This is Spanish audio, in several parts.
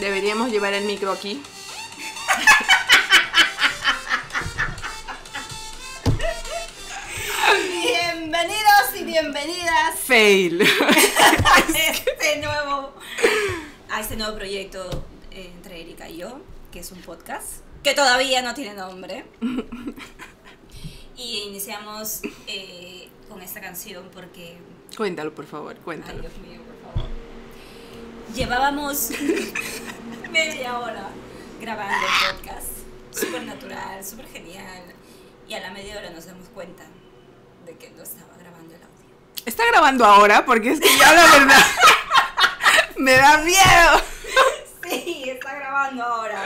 Deberíamos llevar el micro aquí. Bienvenidos y bienvenidas Fail. a este nuevo, a este nuevo proyecto eh, entre Erika y yo, que es un podcast que todavía no tiene nombre. Y iniciamos eh, con esta canción porque, Cuéntalo, por favor, ay cuéntalo. Dios mío, por favor. Llevábamos media hora grabando el podcast, súper natural, súper genial. Y a la media hora nos damos cuenta de que no estaba grabando el audio. Está grabando ahora porque es que ya la verdad me da miedo. Sí, está grabando ahora.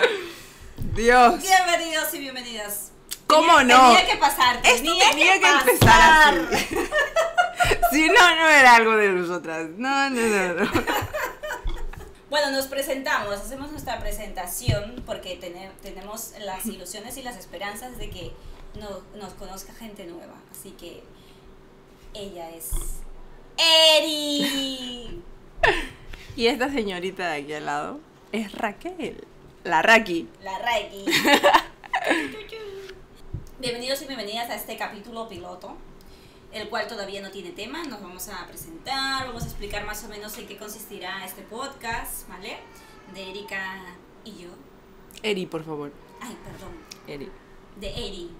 Dios. Bienvenidos y bienvenidas. ¿Cómo Tenía- no? Tenía que pasar. Esto tenía que empezar así. Si no, no era algo de nosotras. No, no, no, no. Bueno, nos presentamos, hacemos nuestra presentación porque tene- tenemos las ilusiones y las esperanzas de que no- nos conozca gente nueva. Así que ella es Eri. Y esta señorita de aquí al lado es Raquel. La Raki. La Reiki. Bienvenidos y bienvenidas a este capítulo piloto, el cual todavía no tiene tema. Nos vamos a presentar, vamos a explicar más o menos en qué consistirá este podcast, ¿vale? De Erika y yo. Eri, por favor. Ay, perdón. Eri. De Eri.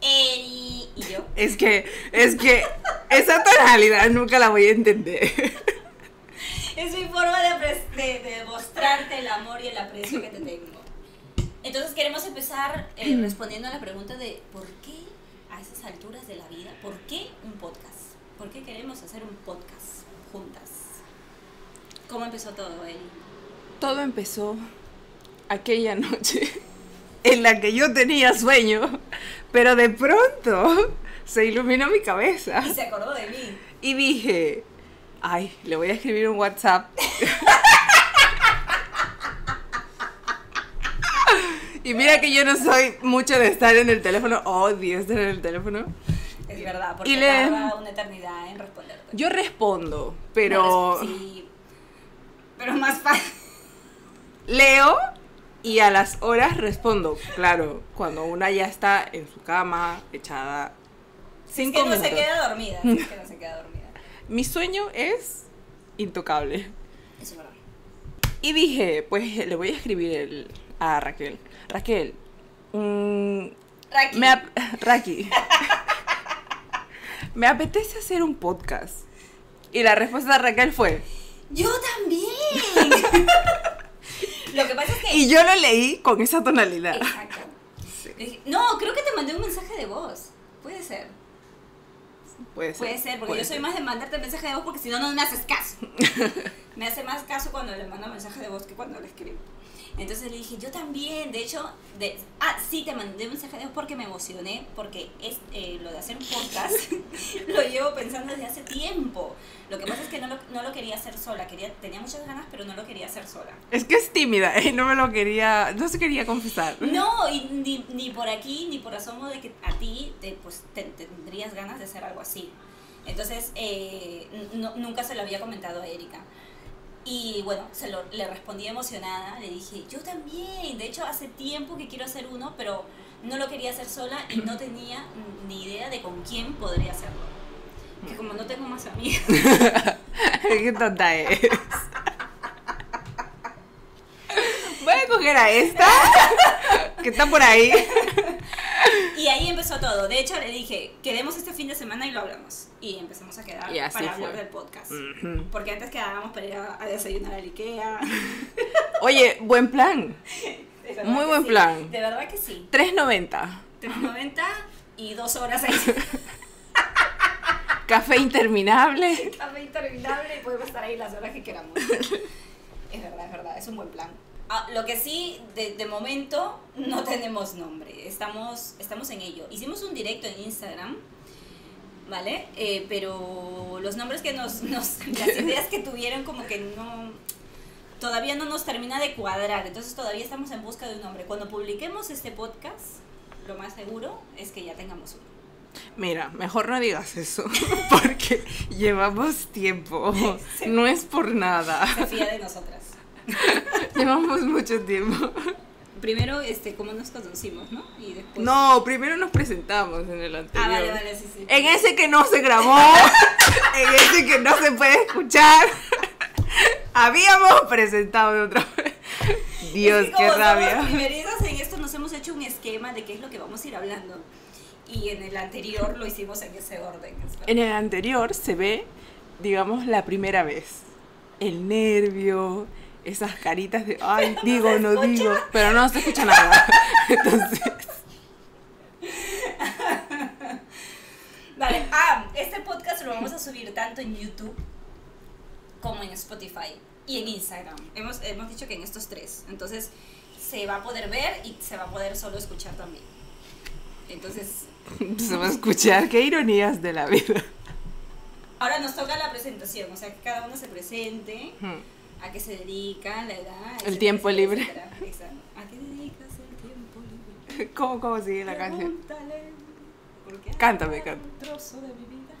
Eri y yo. Es que, es que esa tonalidad nunca la voy a entender. Es mi forma de, de mostrarte el amor y el aprecio que te tengo. Entonces queremos empezar eh, respondiendo a la pregunta de ¿por qué a esas alturas de la vida? ¿Por qué un podcast? ¿Por qué queremos hacer un podcast juntas? ¿Cómo empezó todo, Eri? Todo empezó aquella noche en la que yo tenía sueño, pero de pronto se iluminó mi cabeza Y se acordó de mí. y dije, ay, le voy a escribir un WhatsApp. Y mira que yo no soy mucho de estar en el teléfono, odio estar en el teléfono. Es verdad, porque Y le- tarda una eternidad en responderte. Yo respondo, pero No, Sí. Pero más fácil. leo y a las horas respondo. Claro, cuando una ya está en su cama, echada. Es Cinco que no se queda dormida. Es que no se queda dormida. Mi sueño es intocable. Eso es verdad. Y dije, pues le voy a escribir el- a Raquel. Raquel, mm, Raki. me ap- Raki, me apetece hacer un podcast. Y la respuesta de Raquel fue, Yo también. Lo que pasa es que. y yo lo leí con esa tonalidad. Exacto. No, creo que te mandé un mensaje de voz. Puede ser. Puede ser. Puede ser, porque puede yo soy ser. más de mandarte mensaje de voz porque si no, no me haces caso. me hace más caso cuando le mando mensaje de voz que cuando le escribo. Entonces le dije, yo también, de hecho, de, ah, sí, te mandé un mensaje de voz porque me emocioné, porque es eh, lo de hacer un podcast, lo llevo pensando desde hace tiempo. Lo que pasa es que no lo, no lo quería hacer sola, quería, tenía muchas ganas, pero no lo quería hacer sola. Es que es tímida, no me lo quería, no se quería confesar. No, y ni, ni por aquí, ni por asomo de que a ti te, pues, te- tendrías ganas de hacer algo así. Entonces, eh, no- nunca se lo había comentado a Erika. Y bueno, se lo, le respondí emocionada, le dije, yo también, de hecho hace tiempo que quiero hacer uno, pero no lo quería hacer sola y no tenía ni idea de con quién podría hacerlo. Que como no tengo más amigas, Qué tonta es. Voy a coger a esta, que está por ahí. Ahí empezó todo. De hecho, le dije, quedemos este fin de semana y lo hablamos. Y empezamos a quedar para hablar del podcast. Porque antes quedábamos para ir a, a desayunar al Ikea. Oye, buen plan. Muy buen sí. plan. De verdad que sí. 3.90. 3.90 y dos horas ahí. Café interminable. Café interminable y podemos estar ahí las horas que queramos. Es verdad, es verdad. Es un buen plan. Ah, lo que sí, de, de momento, no tenemos nombre. Estamos, estamos en ello. Hicimos un directo en Instagram. ¿Vale? Eh, pero los nombres que nos, nos. Las ideas que tuvieron, como que no. Todavía no nos termina de cuadrar. Entonces, todavía estamos en busca de un nombre. Cuando publiquemos este podcast, lo más seguro es que ya tengamos uno. Mira, mejor no digas eso, porque llevamos tiempo. No es por nada. Se fía de nosotras. Llevamos mucho tiempo. Primero, este, cómo nos conocimos, ¿no? Y después... No, primero nos presentamos en el anterior. Ah, vale, vale, sí, sí. En ese que no se grabó, en ese que no se puede escuchar, habíamos presentado de otra vez. Dios, qué rabia. primerizas en esto nos hemos hecho un esquema de qué es lo que vamos a ir hablando. Y en el anterior lo hicimos en ese orden. En el anterior se ve, digamos, la primera vez. El nervio, esas caritas de, ay, digo, no digo, pero no se escucha nada. Entonces, Vale, ah, este podcast lo vamos a subir tanto en YouTube como en Spotify y en Instagram. Hemos, hemos dicho que en estos tres. Entonces se va a poder ver y se va a poder solo escuchar también. Entonces, se va a escuchar, qué ironías de la vida. ahora nos toca la presentación, o sea, que cada uno se presente, Hmm. A qué se dedica, la edad. El tiempo libre. etcétera. ¿A qué dedicas el tiempo libre? ¿Cómo, cómo sigue la canción? Cántame, cántame. trozo de mi vida.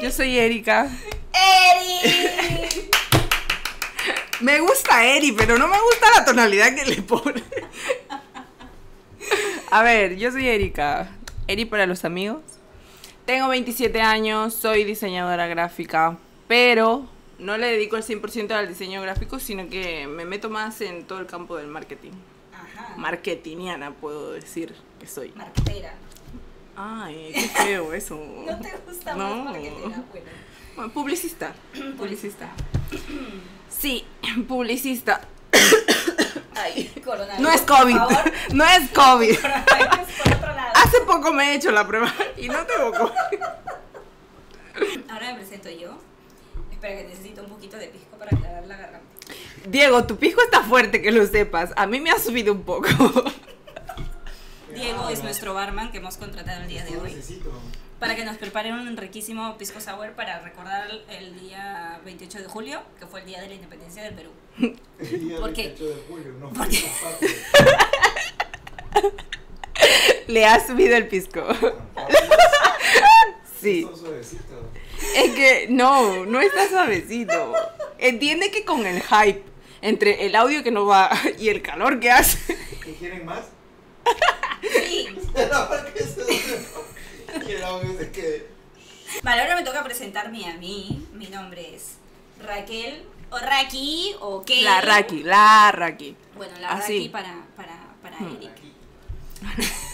Yo soy Erika. ¡Eri! Me gusta Eri, pero no me gusta la tonalidad que le pone. A ver, yo soy Erika. Eri para los amigos. Tengo 27 años, soy diseñadora gráfica, pero no le dedico el 100% al diseño gráfico, sino que me meto más en todo el campo del marketing. Ajá. Marketingiana, puedo decir que soy. Marquetera. Ay, qué feo eso. ¿No te gusta No. más marquetera? Bueno, Bueno, publicista. Publicista. Sí, publicista. ay. No es por COVID. favor. No es COVID. Coronavirus por otro lado. Hace poco me he hecho la prueba y no tengo COVID. Ahora me presento yo. Espera que necesito un poquito de pisco para aclarar la garganta. Diego, tu pisco está fuerte, que lo sepas. A mí me ha subido un poco. Diego es nuestro barman que hemos contratado el día de hoy para que nos prepare un riquísimo pisco sour para recordar el día 28 de julio, que fue el día de la independencia del Perú. El día ¿Por qué? 28 de julio, no. Le ha subido el pisco. Sí. Es que no, no está suavecito. Entiende que con el hype entre el audio que no va y el calor que hace. ¿Qué quieren más? Sí. Y el audio se quede. Vale, ahora me toca presentarme a mí. Mi nombre es Raquel, o Raki, o Kay. La Raki, la Raki. Bueno, la Así. Raki para, para, para Hmm. Eric.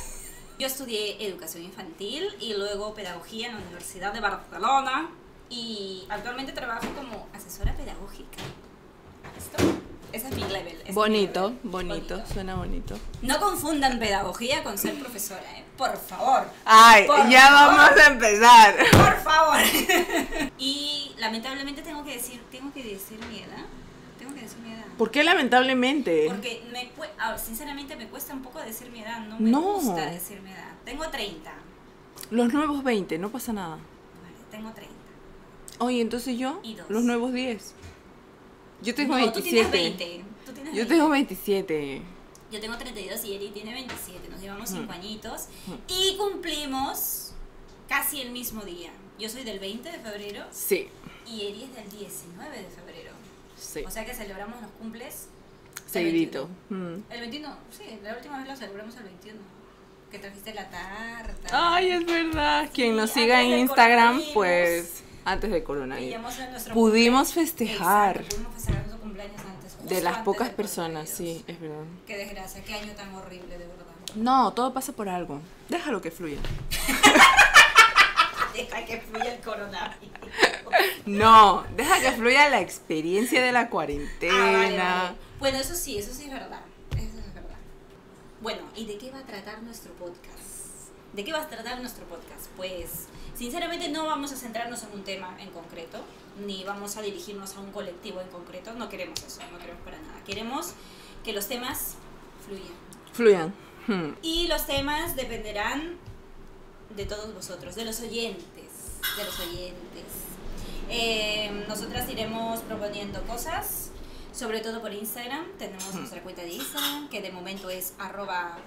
Yo estudié educación infantil y luego pedagogía en la Universidad de Barcelona y actualmente trabajo como asesora pedagógica. ¿Listo? Ese es mi level. ese es mi Bonito, bonito, suena bonito. No confundan pedagogía con ser profesora, ¿eh? Por favor. Ay, Por ya favor. vamos a empezar. Por favor. y lamentablemente tengo que decir, tengo que decir mi edad. Decir mi edad. ¿Por qué lamentablemente? Porque me ah, sinceramente me cuesta un poco decir mi edad, no me No. gusta decir mi edad. Tengo 30. Los nuevos 20, no pasa nada. Vale, tengo 30. Oye, entonces yo, Y dos. los nuevos 10. Yo tengo No, tú tienes 27. 20. Tú tienes Yo 20. tengo 27. Yo tengo 32 y Eri tiene 27. Nos llevamos 5 Mm. añitos. Mm. Y cumplimos casi el mismo día. Yo soy del 20 de febrero Sí, y Eri es del 19 de febrero. Sí. O sea que celebramos los cumples Seguidito. Mm. El 21, sí, la última vez lo celebramos el 21. Que trajiste la tarta. Ay, es verdad. Quien nos siga en Instagram, pues antes de coronavirus. Pudimos festejar. Exacto, pudimos festejar nuestro cumpleaños antes. De las antes pocas personas, sí, es verdad. Qué desgracia, qué año tan horrible, de verdad. No, todo pasa por algo. Déjalo que fluya. Deja que fluya el coronavirus. No, deja que fluya la experiencia de la cuarentena. Ah, vale, vale. Bueno, eso sí, eso sí es verdad. Eso es verdad. Bueno, ¿y de qué va a tratar nuestro podcast? ¿De qué va a tratar nuestro podcast? Pues, sinceramente no vamos a centrarnos en un tema en concreto, ni vamos a dirigirnos a un colectivo en concreto. No queremos eso, no queremos para nada. Queremos que los temas fluyan. Fluyan. Hmm. Y los temas dependerán de todos vosotros, de los oyentes, de los oyentes. Eh, nosotras iremos proponiendo cosas, sobre todo por Instagram. Tenemos nuestra cuenta de Instagram, que de momento es arroba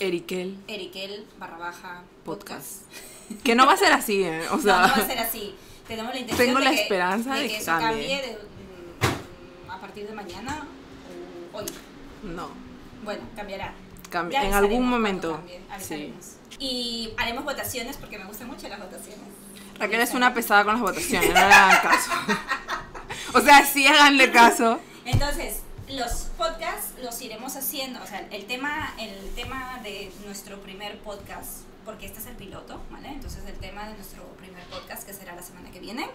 erikel Erikel barra baja podcast. podcast. Que no va a ser así, ¿eh? O No, sea. no va a ser así. tenemos la intención Tengo de la que, esperanza de que que eso cambie. cambie de, a partir de mañana o hoy. No. Bueno, cambiará. Cambia- Ya en algún momento. cambie, Sí. Y haremos votaciones porque me gustan mucho las votaciones. Raquel es una pesada con las votaciones, no le hagan caso. O sea, sí háganle caso. Entonces, los podcasts los iremos haciendo, o sea, el tema, el tema de nuestro primer podcast, porque este es el piloto, ¿vale? Entonces, el tema de nuestro primer podcast, que será la semana que viene,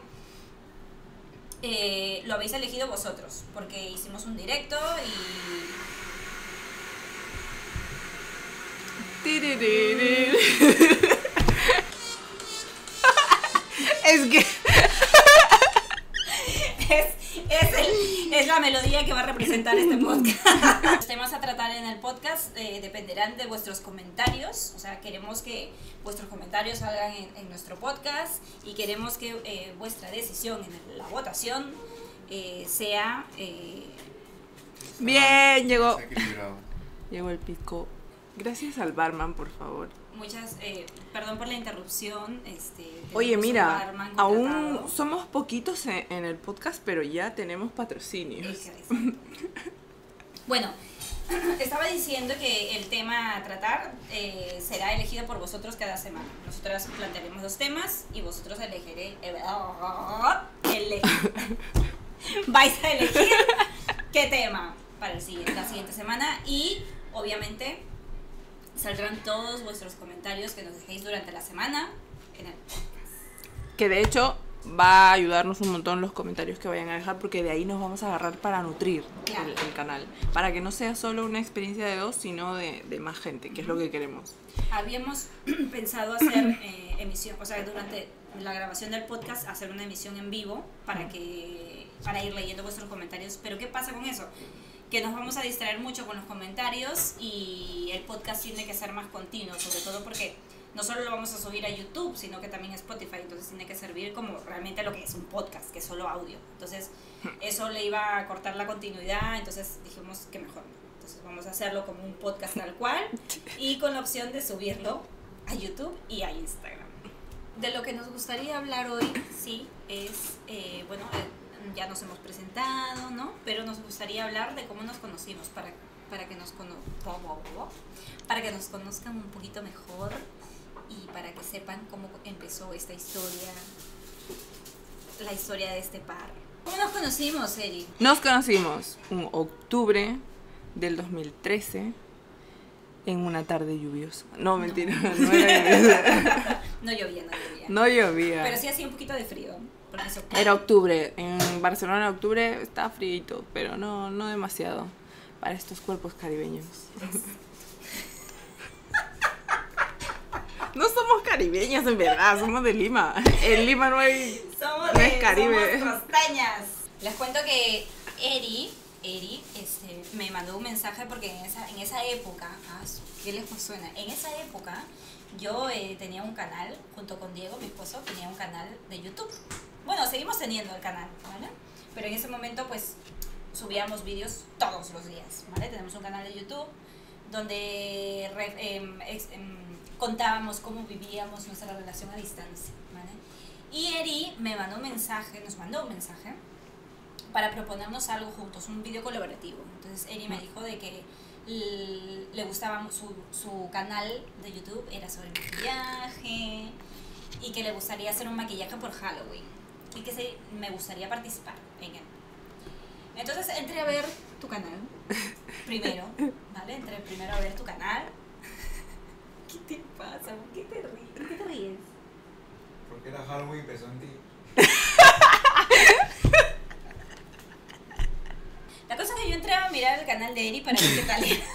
eh, lo habéis elegido vosotros, porque hicimos un directo y Es que es, es, el- es la melodía que va a representar este podcast. Los temas a tratar en el podcast eh, dependerán de vuestros comentarios. O sea, queremos que vuestros comentarios salgan en, en nuestro podcast y queremos que eh, vuestra decisión en la votación eh, sea... eh, Bien, llegó. Llegó el pico. Gracias al barman, por favor. Muchas... eh, perdón por la interrupción. Este, Oye, mira, aún somos poquitos en, en el podcast, pero ya tenemos patrocinios. Bueno, estaba diciendo que el tema a tratar eh, será elegido por vosotros cada semana. Nosotras plantearemos los temas y vosotros elegiré, ele- vais a elegir qué tema para el siguiente, la siguiente semana y obviamente saldrán todos vuestros comentarios que nos dejéis durante la semana en el Que de hecho va a ayudarnos un montón los comentarios que vayan a dejar porque de ahí nos vamos a agarrar para nutrir Claro. el, el canal. Para que no sea solo una experiencia de dos, sino de, de más gente, que es lo que queremos. Habíamos pensado hacer eh, emisión, o sea, durante la grabación del podcast, hacer una emisión en vivo para que para ir leyendo vuestros comentarios. Pero ¿qué pasa con eso? Que nos vamos a distraer mucho con los comentarios y el podcast tiene que ser más continuo, sobre todo porque no solo lo vamos a subir a YouTube, sino que también a Spotify, entonces tiene que servir como realmente lo que es un podcast, que es solo audio. Entonces, eso le iba a cortar la continuidad, entonces dijimos que mejor no. Entonces, vamos a hacerlo como un podcast tal cual y con la opción de subirlo a YouTube y a Instagram. De lo que nos gustaría hablar hoy, sí, es, eh, bueno, eh, ya nos hemos presentado, ¿no? Pero nos gustaría hablar de cómo nos conocimos para, para, que, nos cono para que nos conozcan un poquito mejor y para que sepan cómo empezó esta historia, la historia de este par. ¿Cómo nos conocimos, Eri? Nos conocimos un octubre del 2013 en una tarde lluviosa. No, mentira, no era lluviosa. No llovía, no llovía. No llovía. Pero sí hacía un poquito de frío. Era octubre. En Barcelona en octubre estaba frío, pero no, no demasiado para estos cuerpos caribeños. No somos caribeñas en verdad, somos de Lima. En Lima no hay... Somos No de es Caribe. somos costeñas. Les cuento que Eri, Eri este, me mandó un mensaje porque en esa, en esa época, ah, qué lejos suena, en esa época yo eh, tenía un canal, junto con Diego, mi esposo, tenía un canal de YouTube. Bueno, seguimos teniendo el canal, ¿vale? Pero en ese momento pues subíamos vídeos todos los días, ¿vale? Tenemos un canal de YouTube donde re- em, ex- em, contábamos cómo vivíamos nuestra relación a distancia, ¿vale? Y Eri me mandó un mensaje, nos mandó un mensaje para proponernos algo juntos, un video colaborativo. Entonces Eri me dijo de que le gustaba su, su canal de YouTube, era sobre maquillaje y que le gustaría hacer un maquillaje por Halloween y que se, me gustaría participar en él. Entonces entré a ver tu canal primero, ¿vale? Entré primero a ver tu canal. ¿Qué te pasa? ¿Por qué te ríes? ¿Por qué te ríes? Porque era Halloween empezó en ti. La cosa es que yo entré a mirar el canal de Eri para ver qué tal era.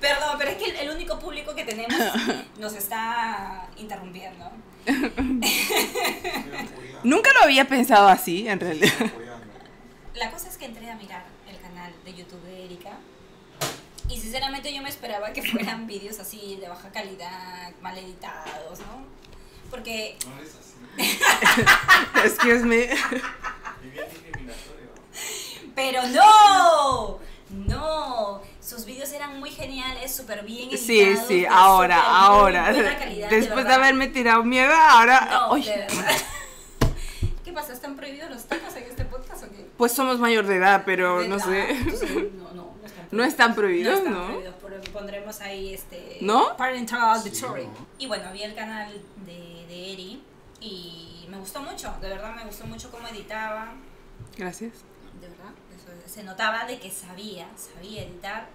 Perdón, pero es que el, el único público que tenemos nos está interrumpiendo. Estoy apoyando, Nunca lo había pensado así, en realidad. La cosa es que entré a mirar el canal de YouTube de Erika y sinceramente yo me esperaba que fueran vídeos así de baja calidad, mal editados, ¿no? Porque No eres así. Excuse me. Pero no, no, sus vídeos eran muy geniales súper bien Sí, editados, sí, de ahora, súper muy ahora. buena calidad, Después de, verdad. haberme tirado mierda, ahora. No, de. ¿Qué pasa? ¿Están prohibidos los tacos en este podcast o qué? pues somos mayor de edad, pero De- no ah, sé. entonces, no, no, no están No están prohibidos, están ¿no? prohibidos, pero pondremos ahí este. ¿No? Parental advisory. no. Y bueno, vi el canal de, de Eri y me gustó mucho, de verdad me gustó mucho cómo editaba. Gracias. De verdad, eso- se notaba de que sabía, sabía editar.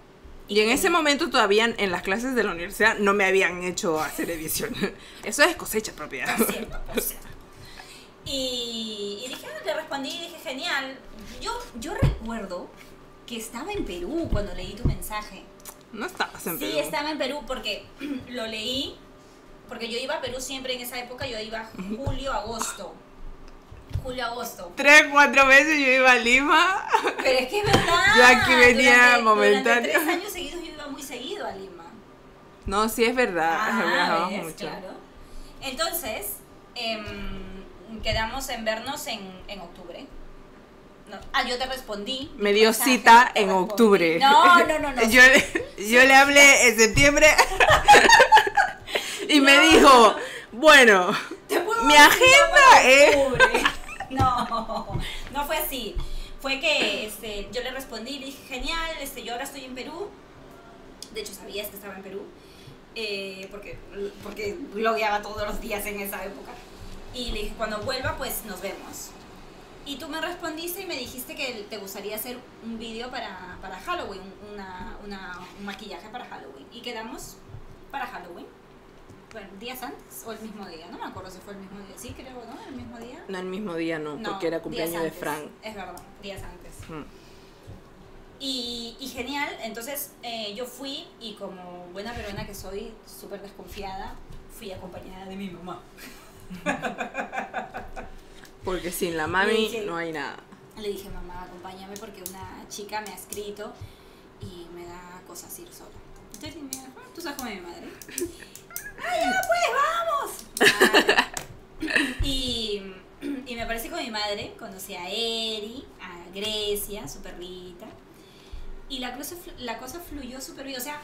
Y en que- ese momento todavía en las clases de la universidad no me habían hecho hacer edición. Eso es cosecha propia. Por cierto, por cierto. Y, y dije, ah, le respondí y dije, genial. Yo, yo recuerdo que estaba en Perú cuando leí tu mensaje. No estabas en Sí, Perú. estaba en Perú porque lo leí, porque yo iba a Perú siempre en esa época, yo iba julio, agosto. Julio, agosto. Tres, cuatro veces yo iba a Lima. Pero es que es verdad. Yo aquí venía momentáneo. Tres años seguidos yo iba muy seguido a Lima. No, sí es verdad. Ah, ves, mucho. claro. Entonces, em, quedamos en vernos en, en octubre. No. Ah, yo te respondí. Me dio mensaje, cita en respondí. octubre. No, no, no, no. Yo, le- yo le hablé en septiembre. y me dijo, bueno, Mi agenda es- octubre. No, no fue así. Fue que este, yo le respondí y dije, genial, este, yo ahora estoy en Perú. De hecho, sabías que estaba en Perú. eh, porque, porque blogueaba todos los días en esa época. Y le dije, cuando vuelva, pues nos vemos. Y tú me respondiste y me dijiste que te gustaría hacer un vídeo para, para Halloween, una, una- un maquillaje para Halloween. Y quedamos para Halloween. Bueno, días antes o el mismo día, no me acuerdo si fue el mismo día. Sí, creo, ¿no? El mismo día. no el mismo día, no, No, porque era cumpleaños de. Frank. Es verdad, días antes. Mm. Y, y genial, entonces eh, yo fui y como buena peruana que soy, súper desconfiada, fui acompañada de mi mamá. Porque sin la mami no hay nada. Le dije, mamá, acompáñame porque una chica me ha escrito y me da cosas ir sola. Entonces me dijo, "Ah, tú sabes cómo es mi madre. ¡Ah, ya, pues, vamos! Vale. Y, y me aparecí con mi madre, conocí a Eri, a Grecia, su perrita. Y la cosa, la cosa fluyó súper bien. O sea,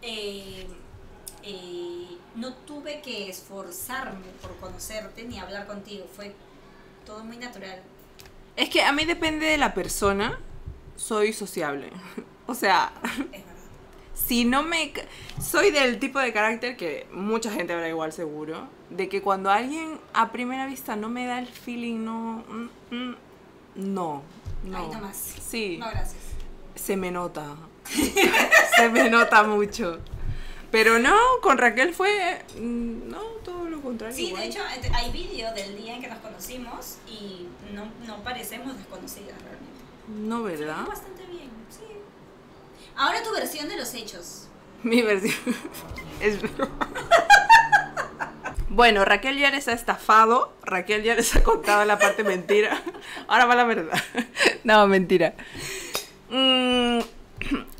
eh, eh, no tuve que esforzarme por conocerte ni hablar contigo. Fue todo muy natural. Es que a mí depende de la persona, soy sociable. O sea, Es si no me... Soy del tipo de carácter que mucha gente habrá igual seguro, de que cuando alguien a primera vista no me da el feeling, no... mm, mm, no, no. Ahí nomás. Sí, No, gracias. se me nota. se me nota mucho. Pero no, con Raquel fue... mm, No, todo lo contrario. Sí, igual. de hecho, hay vídeo del día en que nos conocimos y no, no parecemos desconocidas realmente. No, ¿verdad? bastante bien, sí. Ahora tu versión de los hechos. Mi versión es Bueno, Raquel ya les ha estafado, Raquel ya les ha contado la parte mentira. Ahora va la verdad. No, mentira. Mm,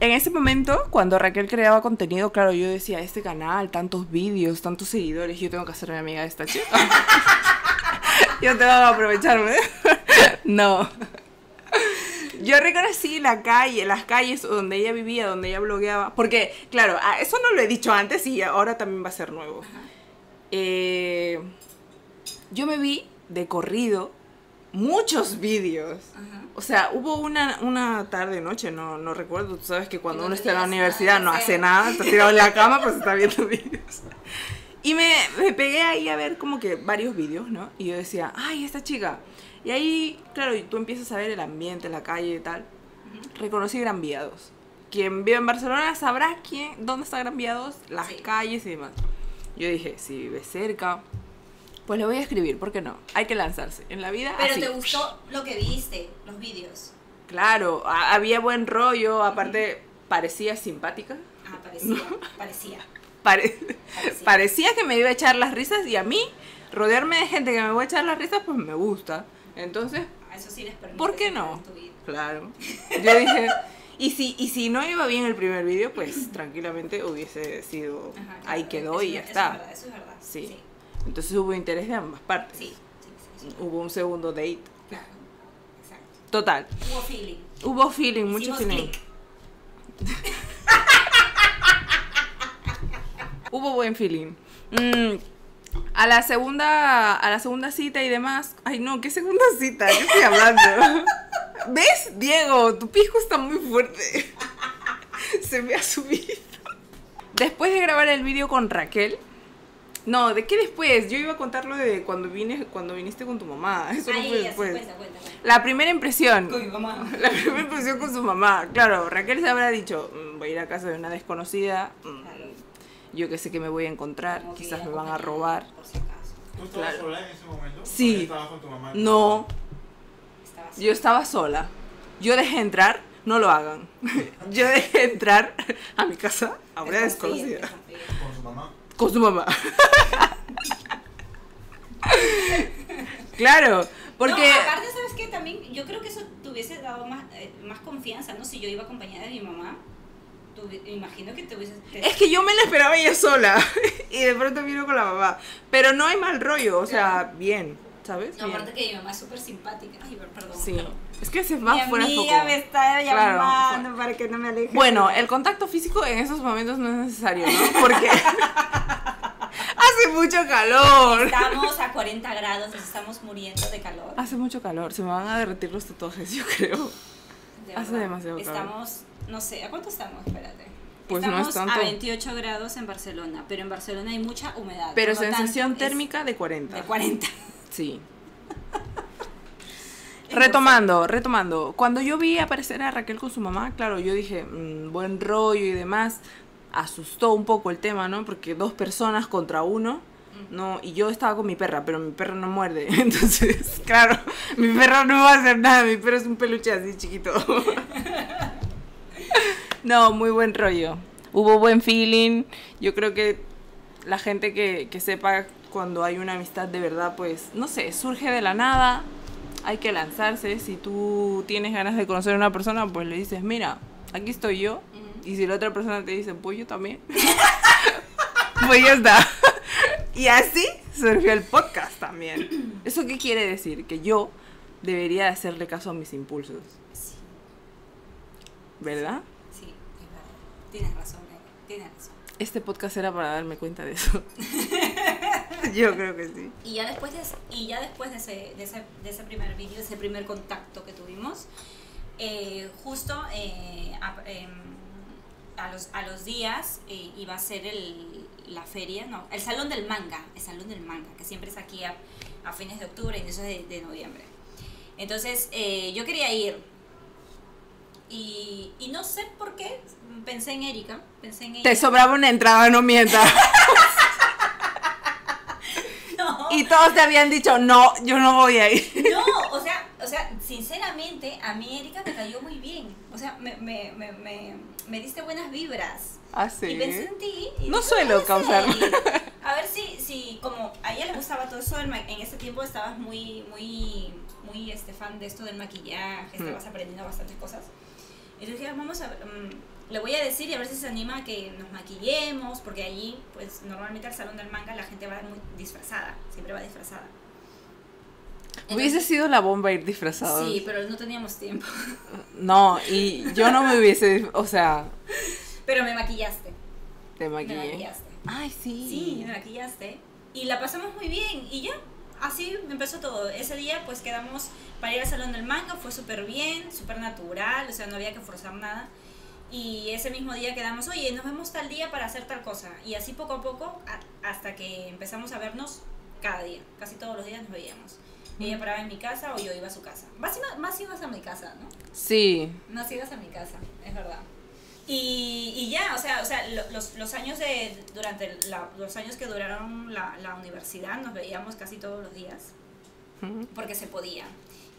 en ese momento, cuando Raquel creaba contenido, claro, yo decía, este canal, tantos vídeos, tantos seguidores, yo tengo que hacerme amiga de esta chica. yo tengo que aprovecharme. no. Yo reconocí la calle, las calles donde ella vivía, donde ella blogueaba. Porque, claro, ah, eso no lo he dicho antes y ahora también va a ser nuevo. Eh, yo me vi de corrido muchos vídeos. O sea, hubo una, una tarde, noche, no, no recuerdo. Tú sabes que cuando no uno está en la universidad no hace nada, está tirado en la cama, pues está viendo vídeos. Y me, me pegué ahí a ver como que varios vídeos, ¿no? Y yo decía, ay, esta chica. Y ahí, claro, tú empiezas a ver el ambiente, la calle y tal. Reconocí Gran Viados. Quien vive en Barcelona sabrá quién, dónde está Gran Viados, las Sí. calles y demás. Yo dije, si vive cerca, pues le voy a escribir, ¿por qué no? Hay que lanzarse. En la vida Pero así. te gustó lo que viste, los vídeos. Claro, había buen rollo, aparte parecía simpática. Ah, parecía, parecía. Pare- Parecía. parecía que me iba a echar las risas y a mí, rodearme de gente que me va a echar las risas, pues me gusta. Entonces, eso sí les permite. ¿por qué no? Claro. Yo dije, y si, y si no iba bien el primer vídeo, pues tranquilamente hubiese sido, Ajá, claro, ahí quedó y ya eso está. Es verdad, eso es verdad. Sí. Sí, Entonces hubo interés de ambas partes. sí, sí, sí, Hubo un segundo date. claro. Exacto. Total. Hubo feeling. Hubo feeling, mucho Hicimos feeling. click. Hubo buen feeling. Mm, a la segunda, a la segunda cita y demás. Ay, no, ¿qué segunda cita? ¿Qué estoy hablando? ¿Ves, Diego? Tu pisco está muy fuerte. Se me ha subido. Después de grabar el vídeo con Raquel. No, ¿de qué después? Yo iba a contarlo de cuando vine, cuando viniste con tu mamá. Eso no Ahí, fue así, después. cuenta, cuenta, cuenta. La primera impresión. Con mi mamá. La primera impresión con su mamá. Claro, Raquel se habrá dicho, "Mm, voy a ir a casa de una desconocida. mm, Claro. Yo que sé que me voy a encontrar. Como Quizás me van a robar. Por si acaso. ¿Tú estabas Claro. sola en ese momento? Sí. ¿O estabas con tu mamá? No, Estaba yo estaba sola. Yo dejé entrar, no lo hagan. Yo dejé entrar a mi casa a una desconocida. Con su mamá. Con su mamá. claro, porque... No, aparte, ¿sabes qué? También yo creo que eso te hubiese dado más, eh, más confianza, ¿no? Si yo iba acompañada de mi mamá, me imagino que te hubiese... te- Es que yo me la esperaba ella sola y de pronto vino con la mamá. Pero no hay mal rollo, o sea, bien, ¿sabes? No, aparte que mi mamá es súper simpática. Ay, per- perdón. Sí, pero- es que se Mi va fuera amiga foco. me está Claro. llamando para que no me aleje. Bueno, el contacto físico en esos momentos no es necesario, ¿no? Porque mucho calor. Estamos a 40 grados, nos estamos muriendo de calor. Hace mucho calor, se me van a derretir los tatuajes, yo creo. de hace demasiado calor. Estamos, no sé, ¿a cuánto estamos? Espérate. Pues no estamos es tanto. a 28 grados en Barcelona, pero en Barcelona hay mucha humedad. Pero sensación térmica de 40. De 40. Sí. Retomando, retomando. Cuando yo vi aparecer a Raquel con su mamá, claro, yo dije, mm, buen rollo y demás. Asustó un poco el tema, ¿no? Porque dos personas contra uno, ¿no? Y yo estaba con mi perra, pero mi perra no muerde. Entonces, claro, mi perra no va a hacer nada. Mi perro es un peluche así chiquito. No, muy buen rollo. Hubo buen feeling. Yo creo que la gente que, que sepa cuando hay una amistad de verdad, pues, no sé, surge de la nada. Hay que lanzarse. Si tú tienes ganas de conocer a una persona, pues le dices, mira, aquí estoy yo. Y si la otra persona te dice, pues yo también. pues ya está. y así surgió el podcast también. ¿Eso qué quiere decir? Que yo debería hacerle caso a mis impulsos. Sí, ¿Verdad? sí, es verdad. Tienes razón, tienes razón. Este podcast era para darme cuenta de eso. Yo creo que sí. Y ya después de, y ya después de ese, de ese, de ese primer vídeo, de ese primer contacto que tuvimos, eh, justo eh, a, em, a los, a los días eh, iba a ser el, la feria, no, el Salón del Manga, el Salón del Manga, que siempre es aquí a, a fines de octubre, inicios de, de noviembre. Entonces eh, yo quería ir y, y no sé por qué, pensé en Erika, pensé en. Te sobraba una entrada, no mientas. No. Y todos te habían dicho, no, yo no voy a ir. No, o sea, o sea, sinceramente, a mí Erika me cayó muy bien. O sea, me, me, me, me, me diste buenas vibras. Ah, sí. Y pensé en ti. y No dije, suelo "Puede causar". ser". A ver si, si como a ella le gustaba todo eso, en ese tiempo estabas muy, muy, muy este, fan de esto del maquillaje, Mm. estabas aprendiendo bastantes cosas. Y yo dije, "Ah, vamos a ver, mm, le voy a decir y a ver si se anima a que nos maquillemos, porque allí, pues normalmente al salón del manga la gente va muy disfrazada, siempre va disfrazada. Hubiese sido la bomba ir disfrazado. Sí, pero no teníamos tiempo. No, y yo no me hubiese, o sea, Pero me maquillaste. te Me maquillé. maquillaste. Ay, sí. Sí, me maquillaste. Y la pasamos muy bien. Y ya, así empezó todo. Ese día pues quedamos para ir al salón del manga. Fue súper bien, súper natural. O sea, no había que forzar nada. Y ese mismo día quedamos, oye, nos vemos tal día para hacer tal cosa. Y así poco a poco, a- hasta que empezamos a vernos cada día. Casi todos los días nos veíamos. Ella paraba en mi casa o yo iba a su casa. Más, más ibas a mi casa, ¿no? Sí. Más ibas a mi casa, es verdad. Y, y ya, o sea, o sea lo- los, los años de, durante la- los años que duraron la, la universidad nos veíamos casi todos los días, porque se podía.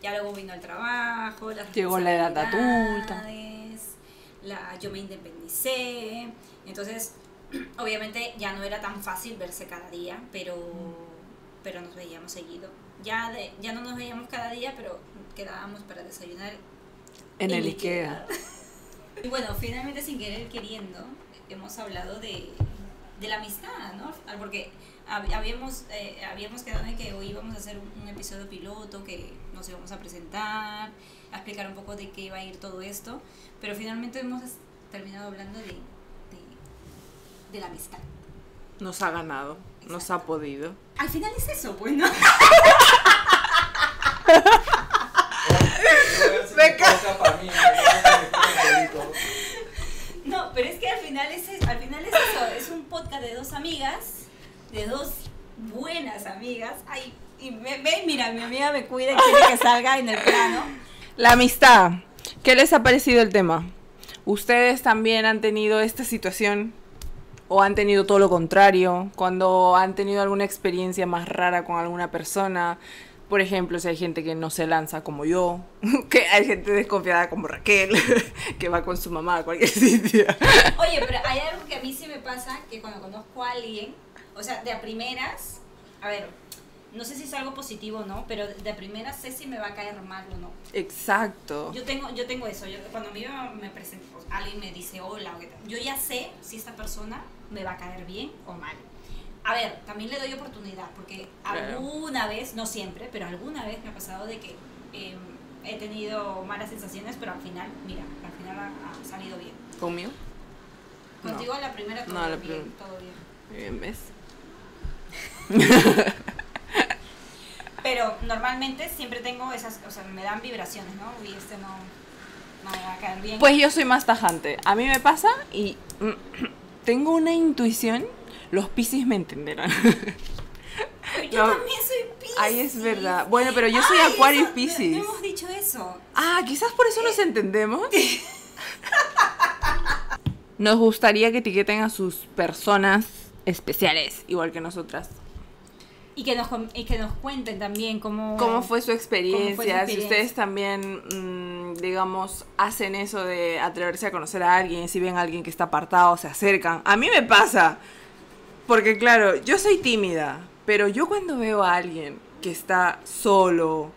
Ya luego vino el trabajo, las Llegó la edad adulta. La, yo me independicé, entonces obviamente ya no era tan fácil verse cada día, pero, pero nos veíamos seguido. Ya, de, ya no nos veíamos cada día, pero quedábamos para desayunar En el Ikea. Ikea. y bueno, finalmente sin querer queriendo, hemos hablado de, de la amistad, ¿no? Ah, Porque hab- habíamos, eh, habíamos quedado en que hoy íbamos a hacer un, un episodio piloto, que nos íbamos a presentar, a explicar un poco de qué iba a ir todo esto, pero finalmente hemos terminado hablando de, de, de la amistad. Nos ha ganado, nos ha podido. Al final es eso, pues, ¿no? Me me. No, pero es que al final es, al final es eso, es un podcast de dos amigas, de dos buenas amigas. Ay, y ve, ve, mira, mi amiga me cuida y quiere que salga en el plano. La amistad. ¿Qué les ha parecido el tema? ¿Ustedes también han tenido esta situación? ¿O han tenido todo lo contrario? Cuando han tenido alguna experiencia más rara con alguna persona. Por ejemplo, si hay gente que no se lanza como yo, que hay gente desconfiada como Raquel, que va con su mamá a cualquier sitio. Oye, pero hay algo que a mí sí me pasa, que cuando conozco a alguien, o sea, de a primeras, a ver, no sé si es algo positivo o no, pero de a primeras sé si me va a caer mal o no. Exacto. Yo tengo, yo tengo eso, yo, cuando a mí me, me alguien me dice hola, o qué tal, yo ya sé si esta persona me va a caer bien o mal. A ver, también le doy oportunidad, porque Claro. alguna vez, no siempre, pero alguna vez me ha pasado de que eh, he tenido malas sensaciones, pero al final, mira, al final ha, ha salido bien. ¿Conmigo? No. Contigo la primera todo No, la bien, primera. todo bien. Bien, ¿ves? Pero normalmente siempre tengo esas, o sea, me dan vibraciones, ¿no? Y este no, no me va a caer bien. Pues yo soy más tajante. A mí me pasa y tengo una intuición. Los piscis me entenderán. Yo no. también soy Piscis. Ay, es verdad. Bueno, pero yo soy Ay, Acuario y no- Piscis. No, hemos dicho eso. Ah, quizás por eso nos entendemos. Nos gustaría que etiqueten a sus personas especiales, igual que nosotras. Y que nos, y que nos cuenten también cómo... ¿Cómo fue su experiencia? ¿Cómo fue su Si ustedes también, mm, digamos, hacen eso de atreverse a conocer a alguien, si ven a alguien que está apartado, se acercan. A mí me pasa. Porque claro, yo soy tímida, pero yo cuando veo a alguien que está solo,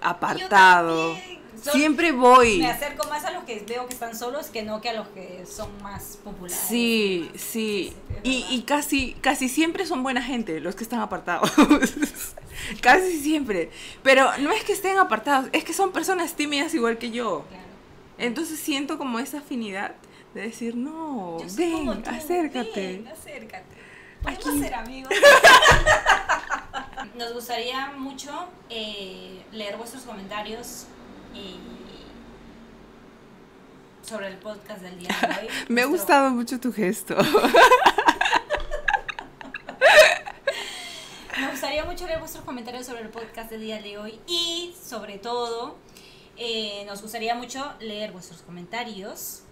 apartado. Siempre voy. Me acerco más a los que veo que están solos que no que a los que son más populares. Sí, más- sí. Y, y casi, casi siempre son buena gente los que están apartados. casi siempre. Pero no es que estén apartados, es que son personas tímidas igual que yo. Claro. Entonces siento como esa afinidad de decir, no, ven, tú, acércate. ven, acércate. Podemos Aquí. ser amigos. Nos gustaría mucho eh, leer vuestros comentarios y sobre el podcast del día de hoy. Me ha gustado mucho tu gesto. Me gustaría mucho leer vuestros comentarios sobre el podcast del día de hoy y sobre todo eh, nos gustaría mucho leer vuestros comentarios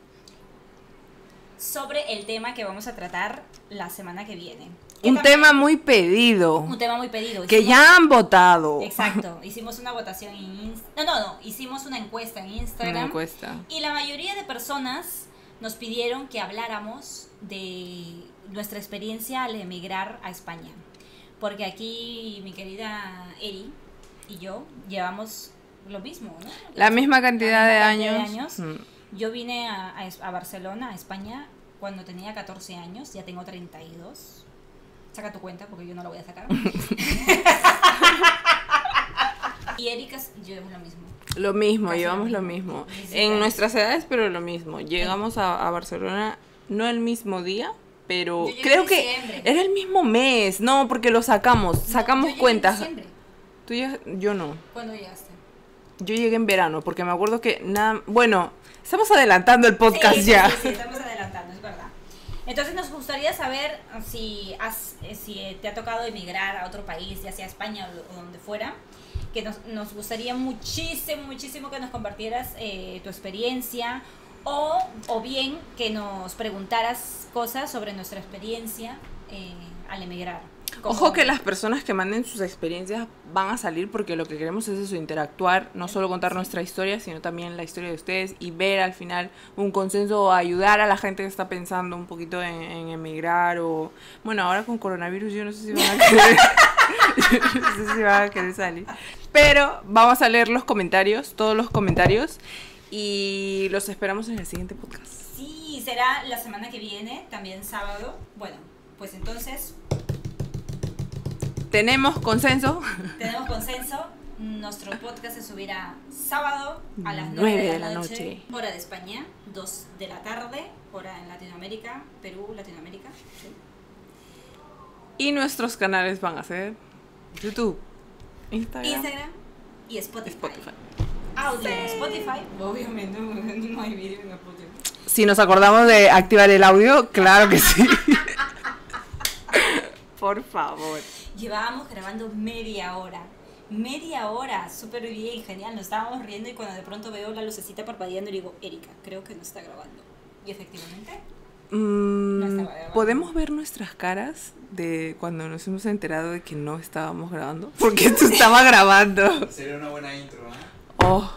sobre el tema que vamos a tratar la semana que viene. Un también- tema muy pedido, un tema muy pedido. que ya han votado. Exacto, hicimos una votación en Instagram. No, no, no, hicimos una encuesta en Una Instagram. encuesta. Y la mayoría de personas nos pidieron que habláramos de nuestra experiencia al emigrar a España. Porque aquí mi querida Eri y yo llevamos lo mismo, ¿no? La misma cantidad de La misma años. cantidad de años. Mm. Yo vine a, a Barcelona, a España, cuando tenía 14 años, ya tengo 32. Saca tu cuenta porque yo no la voy a sacar. y Erika llevamos lo mismo. Lo mismo, Casi llevamos lo lo mismo. mismo. 17 En nuestras edades, pero lo mismo. Llegamos a, a Barcelona, no el mismo día, pero Yo creo en que diciembre. era el mismo mes. No, porque lo sacamos, No, sacamos yo en cuentas. diciembre. Tú ya- yo no. ¿Cuándo llegaste? Yo llegué en verano, porque me acuerdo que nada. Bueno, estamos adelantando el podcast Sí, ya. Sí, sí, estamos adelantando. Entonces nos gustaría saber si, has, eh, si te ha tocado emigrar a otro país, ya sea España o, o donde fuera, que nos, nos gustaría muchísimo, muchísimo que nos compartieras eh, tu experiencia o, o bien que nos preguntaras cosas sobre nuestra experiencia eh, al emigrar. Como- Ojo que las personas que manden sus experiencias van a salir porque lo que queremos es eso, interactuar, no solo contar nuestra historia, sino también la historia de ustedes y ver al final un consenso o ayudar a la gente que está pensando un poquito en, en emigrar o... Bueno, ahora con coronavirus yo no sé si van a querer... no sé si van a querer salir. Pero vamos a leer los comentarios, todos los comentarios y los esperamos en el siguiente podcast. Sí, será la semana que viene, también sábado. Bueno, pues entonces Tenemos consenso. Tenemos consenso. Nuestro podcast se subirá sábado a las 9 Nueve de la, noche, noche. hora de España, 2 de la tarde, hora en Latinoamérica, Perú, Latinoamérica. sí. Y nuestros canales van a ser YouTube, Instagram, Instagram y Spotify. Spotify. Audio en Spotify. Obviamente no hay video en Spotify. Si nos acordamos de activar el audio, claro que sí. Por favor. Llevábamos grabando media hora. Media hora, súper bien, genial. Nos estábamos riendo y cuando de pronto veo la lucecita parpadeando y digo, Erika, creo que no está grabando. Y efectivamente, Mm, No estaba grabando. ¿Podemos ver nuestras caras de cuando nos hemos enterado de que no estábamos grabando? Porque tú estabas grabando. Sería una buena intro, ¿ah? Oh,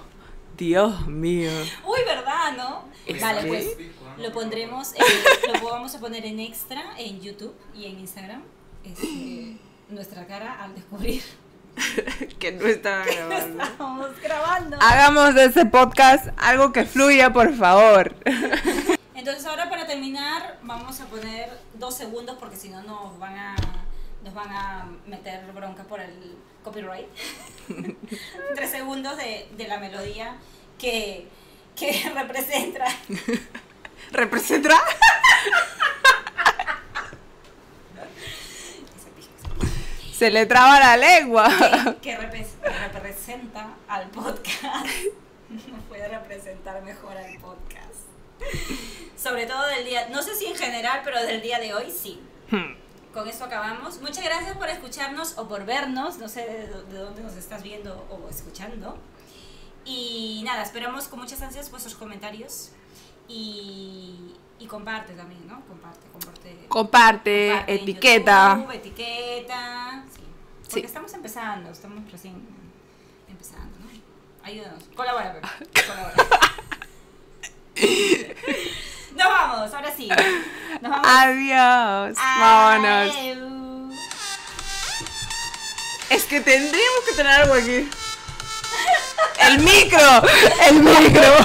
Dios mío. uy, ¿verdad, no? Es Vale, que- pues lo pondremos, en- lo vamos a poner en extra en YouTube y en Instagram. Este, nuestra cara al descubrir que no estaba grabando. estábamos grabando. Hagamos de ese podcast algo que fluya, por favor. Entonces ahora para terminar vamos a poner dos segundos porque si no nos van a nos van a meter bronca por el copyright. Tres segundos de, de la melodía que, que representa ¿Representa? ese pijo, ese Se le traba la lengua. que, que repres- representa al podcast. No puede representar mejor al podcast. Sobre todo del día, no sé si en general, pero del día de hoy sí. Hmm. Con esto acabamos. Muchas gracias por escucharnos o por vernos. No sé de dónde nos estás viendo o escuchando. Y nada, esperamos con muchas ansias vuestros comentarios. Y, y comparte también, ¿no? Comparte, comparte. Comparte, etiqueta. YouTube, etiqueta. Sí. Porque Sí. estamos empezando, estamos recién empezando, ¿no? Ayúdanos. Colabora, Pepe. Colabora. Nos vamos, ahora sí. Nos vamos. Adiós. Vámonos. Adiós. Es que tendríamos que tener algo aquí. El micro. El micro.